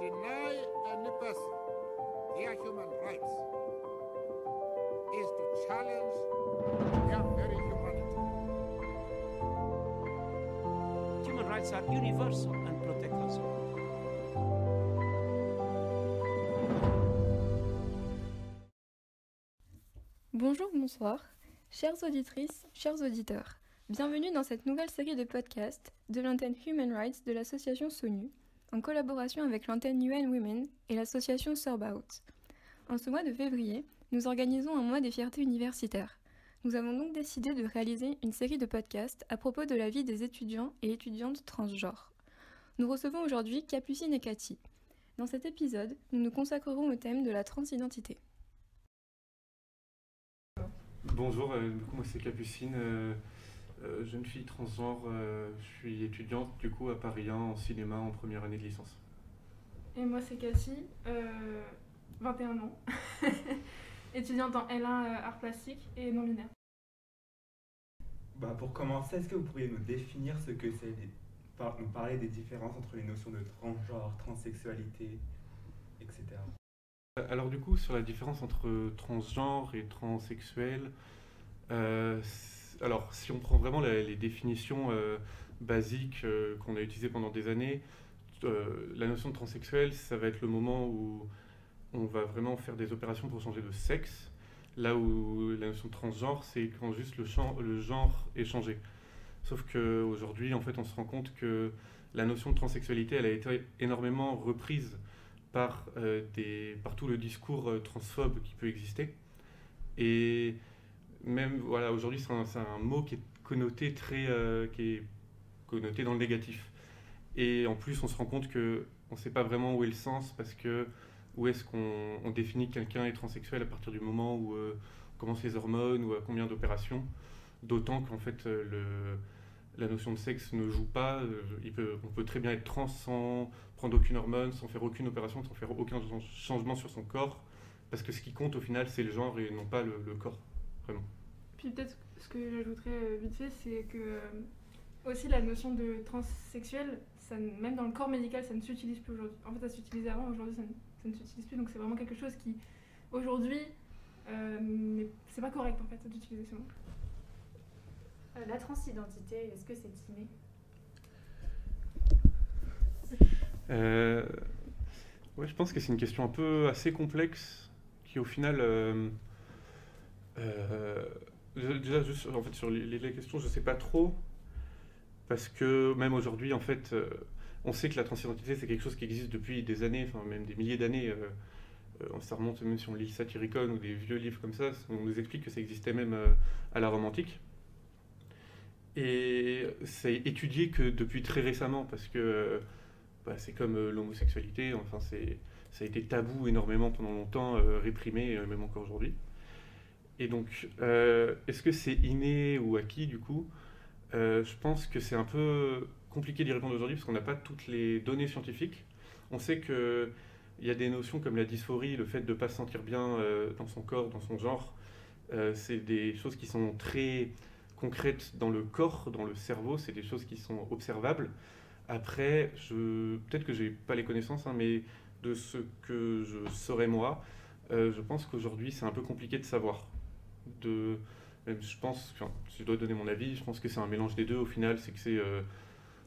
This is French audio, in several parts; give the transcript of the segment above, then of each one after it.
deny any person their human rights is to challenge their very humanity. Human rights are universal and protect us all. Bonjour, bonsoir, chères auditrices, chers auditeurs. Bienvenue dans cette nouvelle série de podcasts de l'antenne Human Rights de l'association SONU, en collaboration avec l'antenne UN Women et l'association Sorbout. En ce mois de février, nous organisons un mois des fiertés universitaires. Nous avons donc décidé de réaliser une série de podcasts à propos de la vie des étudiants et étudiantes transgenres. Nous recevons aujourd'hui Capucine et Cathy. Dans cet épisode, nous nous consacrerons au thème de la transidentité. Bonjour, euh, moi c'est Capucine, euh, euh, jeune fille transgenre. euh, je suis étudiante du coup à Paris 1 en cinéma en première année de licence. Et moi, c'est Cassie, euh, 21 ans, étudiante en L1 euh, art plastique et non binaire. Bah, pour commencer, est-ce que vous pourriez nous définir ce que c'est, les- par- nous parler des différences entre les notions de transgenre, transsexualité, etc. Alors du coup, sur la différence entre transgenre et transsexuel, euh, alors si on prend vraiment les définitions euh, basiques euh, qu'on a utilisées pendant des années, euh, la notion de transsexuel, ça va être le moment où on va vraiment faire des opérations pour changer de sexe, là où la notion de transgenre, c'est quand juste le, genre est changé. Sauf qu'aujourd'hui, en fait, on se rend compte que la notion de transsexualité, elle a été énormément reprise par, euh, tout le discours transphobe qui peut exister. Et même, voilà, aujourd'hui, c'est un, mot qui est connoté très, euh, qui est connoté dans le négatif. Et en plus, on se rend compte que on ne sait pas vraiment où est le sens, parce que où est-ce qu'on on définit que quelqu'un est transsexuel à partir du moment où euh, commencent les hormones ou à combien d'opérations. D'autant qu'en fait, euh, la notion de sexe ne joue pas. euh, il peut, on peut très bien être trans sans prendre aucune hormone, sans faire aucune opération, sans faire aucun chan- changement sur son corps. Parce que ce qui compte au final, c'est le genre et non pas le corps. Vraiment. Puis peut-être ce que j'ajouterais euh, vite fait, c'est que euh, aussi la notion de transsexuel, ça, même dans le corps médical, ça ne s'utilise plus aujourd'hui. En fait, ça s'utilisait avant, aujourd'hui, ça, ne- ça ne s'utilise plus. Donc c'est vraiment quelque chose qui, aujourd'hui, euh, n'est- c'est pas correct en fait d'utiliser ce mot. Euh, la transidentité, est-ce que c'est inné? Euh, ouais, je pense que c'est une question un peu assez complexe qui au final... euh, déjà- juste en fait, sur les, questions, je sais pas trop. Parce que même aujourd'hui, en fait, euh, on sait que la transidentité, c'est quelque chose qui existe depuis des années, enfin même des milliers d'années. euh, ça remonte même si on lit Satyricon ou des vieux livres comme ça, on nous explique que ça existait même à la Rome antique. Et c'est étudié que depuis très récemment, parce que bah, c'est comme l'homosexualité, enfin ça a été tabou énormément pendant longtemps, réprimé, même encore aujourd'hui. Et donc, euh, est-ce que c'est inné ou acquis du coup Euh, Je pense que c'est un peu compliqué d'y répondre aujourd'hui parce qu'on n'a pas toutes les données scientifiques. On sait que il y a des notions comme la dysphorie, le fait de ne pas se sentir bien euh, dans son corps, dans son genre. c'est des choses qui sont très concrètes dans le corps, dans le cerveau. C'est des choses qui sont observables. Après, je, peut-être que j'ai pas les connaissances, hein, mais de ce que je saurais moi, je pense qu'aujourd'hui c'est un peu compliqué de savoir. De, même je pense, je dois donner mon avis, je pense que c'est un mélange des deux. Au final, c'est que c'est euh,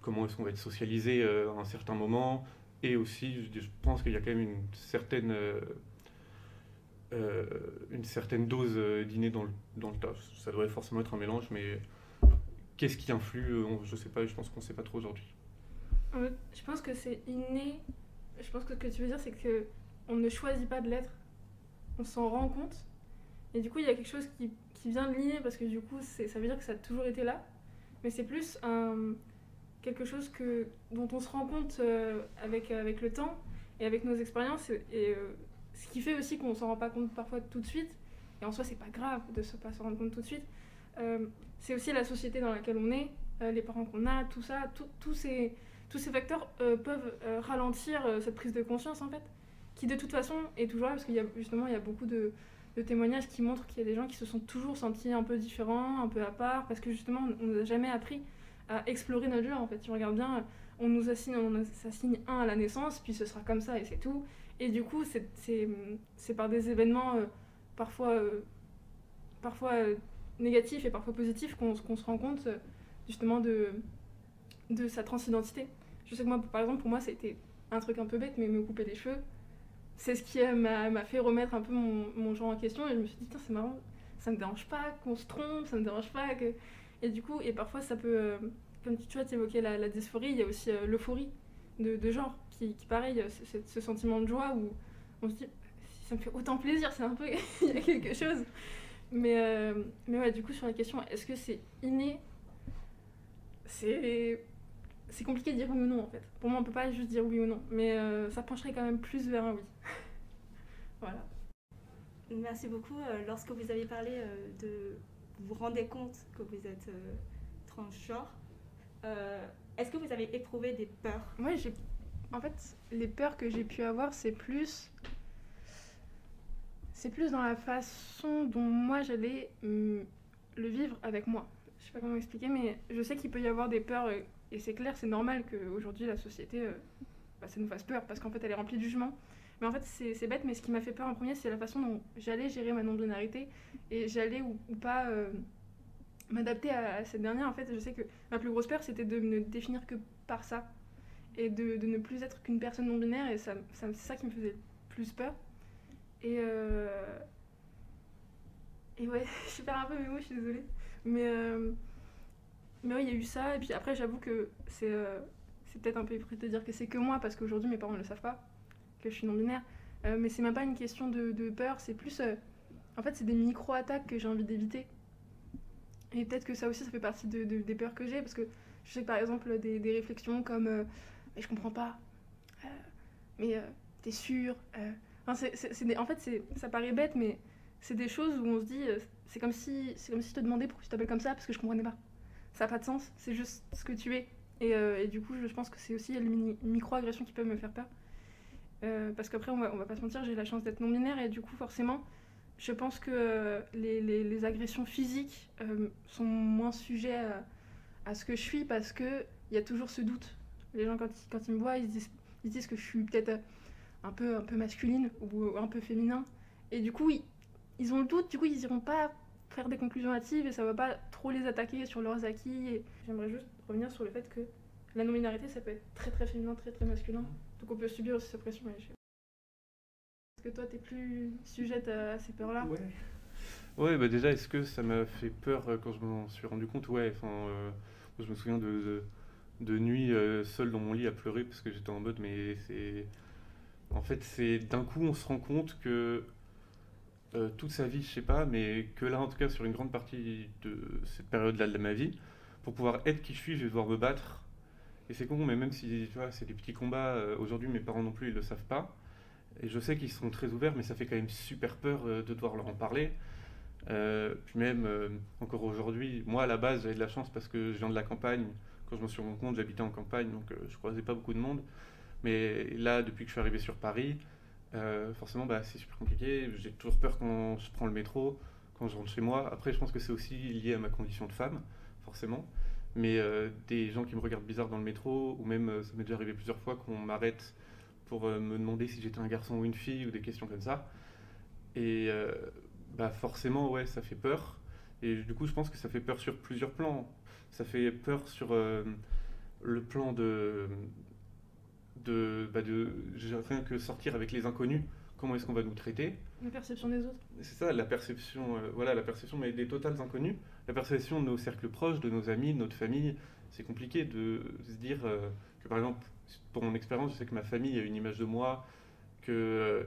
comment est-ce qu'on va être socialisé euh, à un certain moment, et aussi, je, pense qu'il y a quand même une certaine euh, euh, une certaine dose euh, d'inné dans le, dans le. Ça devrait forcément être un mélange, mais qu'est-ce qui influe euh, Je sais pas, je pense qu'on sait pas trop aujourd'hui. Je pense que c'est inné. Je pense que ce que tu veux dire, c'est que on ne choisit pas de l'être. On s'en rend compte. Et du coup, il y a quelque chose qui, qui vient de lier parce que du coup, ça veut dire que ça a toujours été là. Mais c'est plus un, quelque chose que, dont on se rend compte euh, avec, avec le temps et avec nos expériences. Et, euh, ce qui fait aussi qu'on s'en rend pas compte parfois tout de suite. Et en soi, c'est pas grave de ne pas s'en rendre compte tout de suite. Euh, c'est aussi la société dans laquelle on est, les parents qu'on a, tout ça, tous ces tous ces facteurs peuvent ralentir cette prise de conscience en fait, qui de toute façon est toujours là parce qu'il y a justement il y a beaucoup de, de témoignages qui montrent qu'il y a des gens qui se sont toujours sentis un peu différents, un peu à part, parce que justement on nous a jamais appris à explorer notre genre en fait. Si on regarde bien, on nous assigne, on nous assigne un à la naissance, puis ce sera comme ça et c'est tout. Et du coup, c'est- par des événements euh, parfois, euh, parfois euh, négatifs et parfois positifs qu'on se rend compte justement de, de sa transidentité. Je sais que moi, par exemple, pour moi, c'était un truc un peu bête, mais me couper les cheveux, c'est ce qui euh, m'a fait remettre un peu mon, genre en question. Et je me suis dit, tiens, c'est marrant, ça me dérange pas qu'on se trompe, ça me dérange pas que. Et du coup, et parfois, ça peut. euh, comme tu, vois, tu évoquais la, dysphorie, il y a aussi euh, l'euphorie de, genre, qui, pareil, ce sentiment de joie où on se dit, ça me fait autant plaisir, c'est un peu. il y a quelque chose. Mais, mais ouais, du coup, sur la question, est-ce que c'est inné? C'est. C'est compliqué de dire oui ou non en fait. Pour moi, on peut pas juste dire oui ou non. Mais euh, ça pencherait quand même plus vers un oui. voilà. Merci beaucoup. Euh, lorsque vous avez parlé euh, de. Vous vous rendez compte que vous êtes euh, transgenre, euh, est-ce que vous avez éprouvé des peurs? Moi, j'ai. En fait, les peurs que j'ai pu avoir, c'est plus. C'est plus dans la façon dont moi j'allais hum, le vivre avec moi. Je sais pas comment expliquer, mais je sais qu'il peut y avoir des peurs, euh, et c'est clair, c'est normal qu'aujourd'hui la société, euh, bah, ça nous fasse peur, parce qu'en fait elle est remplie de jugements. Mais en fait, c'est bête, mais ce qui m'a fait peur en premier, c'est la façon dont j'allais gérer ma non-binarité, et j'allais ou, pas euh, m'adapter à, cette dernière. En fait, je sais que ma plus grosse peur, c'était de me définir que par ça et de, ne plus être qu'une personne non binaire et ça, c'est ça qui me faisait plus peur et euh... ouais je perds un peu mes mots je suis désolée mais. Mais ouais il y a eu ça et puis après j'avoue que c'est euh, c'est peut-être un peu hypocrite de dire que c'est que moi parce qu'aujourd'hui mes parents ne le savent pas que je suis non binaire Euh, mais c'est même pas une question de, peur c'est plus euh, en fait c'est des micro attaques que j'ai envie d'éviter et peut-être que ça aussi ça fait partie de, de- des peurs que j'ai parce que je sais que par exemple des, réflexions comme mais je comprends pas. Mais t'es sûr enfin, c'est- c'est- En fait, ça paraît bête, mais c'est des choses où on se dit, c'est comme si c'est comme si je te demandais pourquoi tu t'appelles comme ça parce que je comprenais pas. Ça n'a pas de sens, c'est juste ce que tu es. Et, euh, du coup, je, pense que c'est aussi les micro-agressions qui peuvent me faire peur. Euh, parce qu'après, on va, va pas se mentir, j'ai la chance d'être non-binaire et du coup, forcément, je pense que euh, les, agressions physiques sont moins sujets à, ce que je suis parce que il y a toujours ce doute. Les gens, quand ils, me voient, ils se disent, que je suis peut-être un peu, un peu masculine ou un peu féminin. Et du coup, ils, ils ont le doute, du coup, ils iront pas faire des conclusions hâtives et ça va pas trop les attaquer sur leurs acquis. J'aimerais juste revenir sur le fait que la non-binarité, ça peut être très très féminin, très très masculin. Donc on peut subir aussi cette pression. Est-ce que toi, t'es plus sujette à, ces peurs-là? Ouais. Ouais, bah déjà, est-ce que ça m'a fait peur euh, quand je m'en suis rendu compte? Ouais, enfin, euh, je me souviens de, de, de nuit euh, dans mon lit à pleurer parce que j'étais en mode, mais c'est. En fait, c'est d'un coup, on se rend compte que euh, toute sa vie, je sais pas, mais que là, en tout cas, sur une grande partie de cette période-là de ma vie, pour pouvoir être qui je suis, je vais devoir me battre. Et c'est con, mais même si, c'est des petits combats, euh, aujourd'hui, mes parents non plus, ils le savent pas. Et je sais qu'ils sont très ouverts, mais ça fait quand même super peur euh, de devoir leur en parler. Puis même, encore aujourd'hui, moi à la base j'avais de la chance parce que je viens de la campagne. Quand je me suis rendu compte, j'habitais en campagne, donc je croisais pas beaucoup de monde. Mais là, depuis que je suis arrivé sur Paris, euh, forcément bah, c'est super compliqué. J'ai toujours peur quand je prends le métro, quand je rentre chez moi. Après, je pense que c'est aussi lié à ma condition de femme, forcément. Mais euh, des gens qui me regardent bizarre dans le métro, ou même euh, ça m'est déjà arrivé plusieurs fois qu'on m'arrête pour me demander si j'étais un garçon ou une fille, ou des questions comme ça. Et bah forcément, ouais, ça fait peur. Et du coup, je pense que ça fait peur sur plusieurs plans. Ça fait peur sur le plan de, de, bah de rien que sortir avec les inconnus. Comment est-ce qu'on va nous traiter? La perception des autres C'est ça, la perception, euh, voilà, la perception mais des totales inconnus. La perception de nos cercles proches, de nos amis, de notre famille. C'est compliqué de se dire euh, que, par exemple, pour mon expérience, je sais que ma famille a une image de moi, que euh,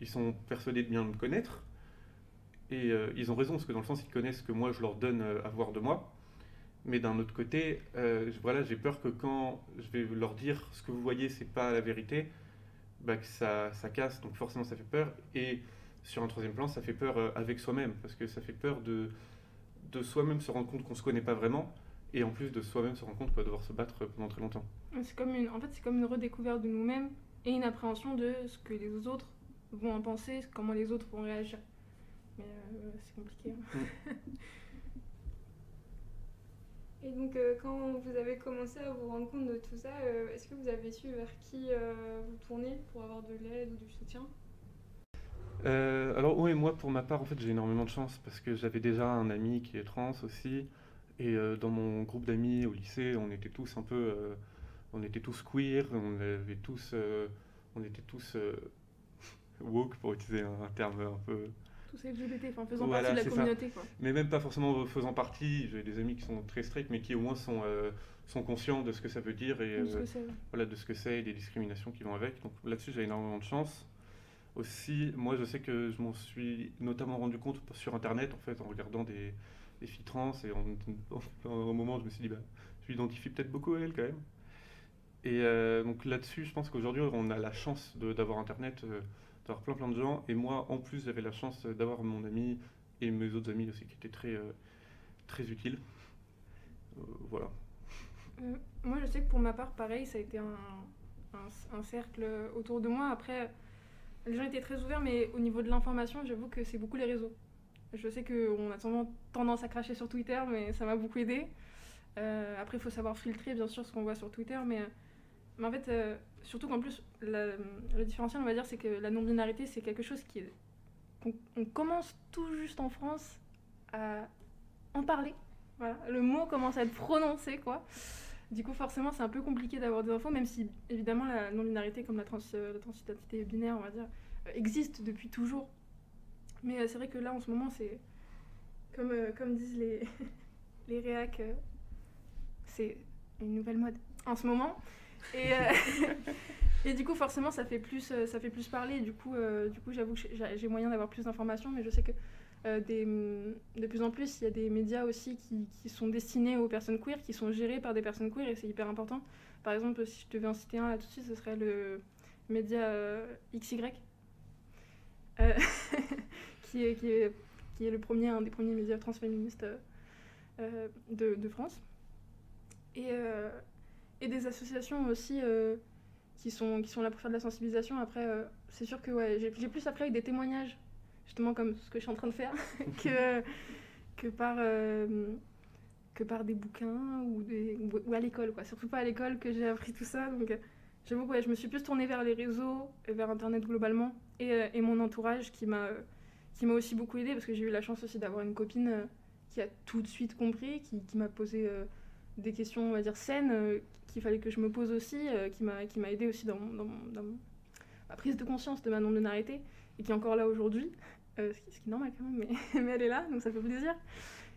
ils sont persuadés de bien me connaître. Et ils ont raison, parce que dans le sens, ils connaissent ce que moi, je leur donne à voir de moi. Mais d'un autre côté, euh, voilà, j'ai peur que quand je vais leur dire ce que vous voyez, c'est pas la vérité, bah, que ça, ça casse. Donc forcément, ça fait peur. Et sur un troisième plan, ça fait peur euh, avec soi-même, parce que ça fait peur de, de soi-même se rendre compte qu'on se connaît pas vraiment, et en plus de soi-même se rendre compte qu'on va devoir se battre pendant très longtemps. C'est comme une, en fait, c'est comme une redécouverte de nous-mêmes et une appréhension de ce que les autres vont en penser, comment les autres vont réagir. Mais euh, c'est compliqué. hein. Et donc, euh, quand vous avez commencé à vous rendre compte de tout ça, euh, est-ce que vous avez su vers qui euh, vous tourner pour avoir de l'aide ou du soutien? Alors oui, moi pour ma part, en fait, j'ai énormément de chance parce que j'avais déjà un ami qui est trans aussi, et dans mon groupe d'amis au lycée, on était tous un peu, on était tous queer, on avait tous, on était tous woke pour utiliser un terme un peu, Tous LGBT, enfin faisant Voilà, partie de la communauté quoi. mais même pas forcément faisant partie. J'ai des amis qui sont très stricts, mais qui au moins sont euh, sont conscients de ce que ça veut dire et ce euh, que c'est. voilà, de ce que c'est et des discriminations qui vont avec. Donc là-dessus, j'ai énormément de chance. Aussi, moi, je sais que je m'en suis notamment rendu compte sur Internet, en fait, en regardant des, des filles trans, et en, un moment, je me suis dit, bah, je m'identifie peut-être beaucoup à elles, quand même. Et euh, donc là-dessus, je pense qu'aujourd'hui, on a la chance d'avoir Internet, euh, d'avoir plein plein de gens, et moi, en plus, j'avais la chance d'avoir mon ami et mes autres amis aussi, qui étaient très, euh, très utiles. Euh, voilà. Euh, moi, je sais que pour ma part, pareil, ça a été un, un- cercle autour de moi. Après, les gens étaient très ouverts, mais au niveau de l'information, j'avoue que c'est beaucoup les réseaux. Je sais qu'on a souvent tendance à cracher sur Twitter, mais ça m'a beaucoup aidé. Après, il faut savoir filtrer, bien sûr, ce qu'on voit sur Twitter, mais, mais en fait, euh, surtout qu'en plus, le différentiel, on va dire, c'est que la non-binarité, c'est quelque chose qui on commence tout juste en France à en parler. Voilà, le mot commence à être prononcé, quoi. Du coup, forcément, c'est un peu compliqué d'avoir des infos, même si, évidemment, la non-binarité, comme la, euh, transidentité binaire, on va dire, euh, existe depuis toujours. Mais c'est vrai que là, en ce moment, c'est. Comme, comme disent les, les réacs, c'est une nouvelle mode en ce moment. Et, euh, et du coup, forcément, ça fait plus, euh, ça fait plus parler. Du coup, euh, du coup j'avoue que j'ai moyen d'avoir plus d'informations, mais je sais que des, de plus en plus, il y a des médias aussi qui, qui sont destinés aux personnes queer, qui sont gérés par des personnes queer, et c'est hyper important. Par exemple, si je devais en citer un là tout de suite, ce serait le média XY, qui, est, qui, est, qui est le premier, un des premiers médias transféministes de, de France. Et, et des associations aussi euh, qui, sont, qui sont là pour faire de la sensibilisation. Après, euh, c'est sûr que ouais, j'ai plus appris avec des témoignages justement comme ce que je suis en train de faire, que, que, par, euh, que par des bouquins ou, à l'école. quoi. Surtout pas à l'école que j'ai appris tout ça. Donc j'avoue que ouais, je me suis plus tournée vers les réseaux et vers Internet globalement et, et mon entourage qui m'a qui m'a aussi beaucoup aidé parce que j'ai eu la chance aussi d'avoir une copine qui a tout de suite compris, qui, qui m'a posé des questions, on va dire, saines, euh, qu'il fallait que je me pose aussi, euh, qui m'a aidé aussi dans, ma prise de conscience de ma non-binarité et qui est encore là aujourd'hui, euh, ce, qui, est normal quand même, mais, elle est là, donc ça fait plaisir.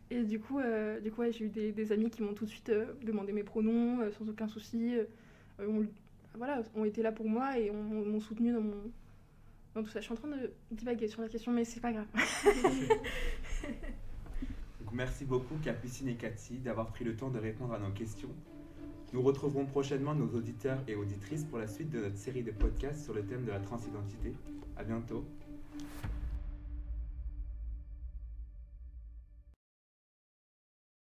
Et du coup, du coup j'ai eu des, amis qui m'ont tout de suite demandé mes pronoms sans aucun souci, ont, voilà, ont été là pour moi et ont- m'ont soutenu dans, mon, dans tout ça. Je suis en train de divaguer sur la question, mais c'est pas grave. Merci beaucoup Capucine et Cathy d'avoir pris le temps de répondre à nos questions. Nous retrouverons prochainement nos auditeurs et auditrices pour la suite de notre série de podcasts sur le thème de la transidentité. À bientôt.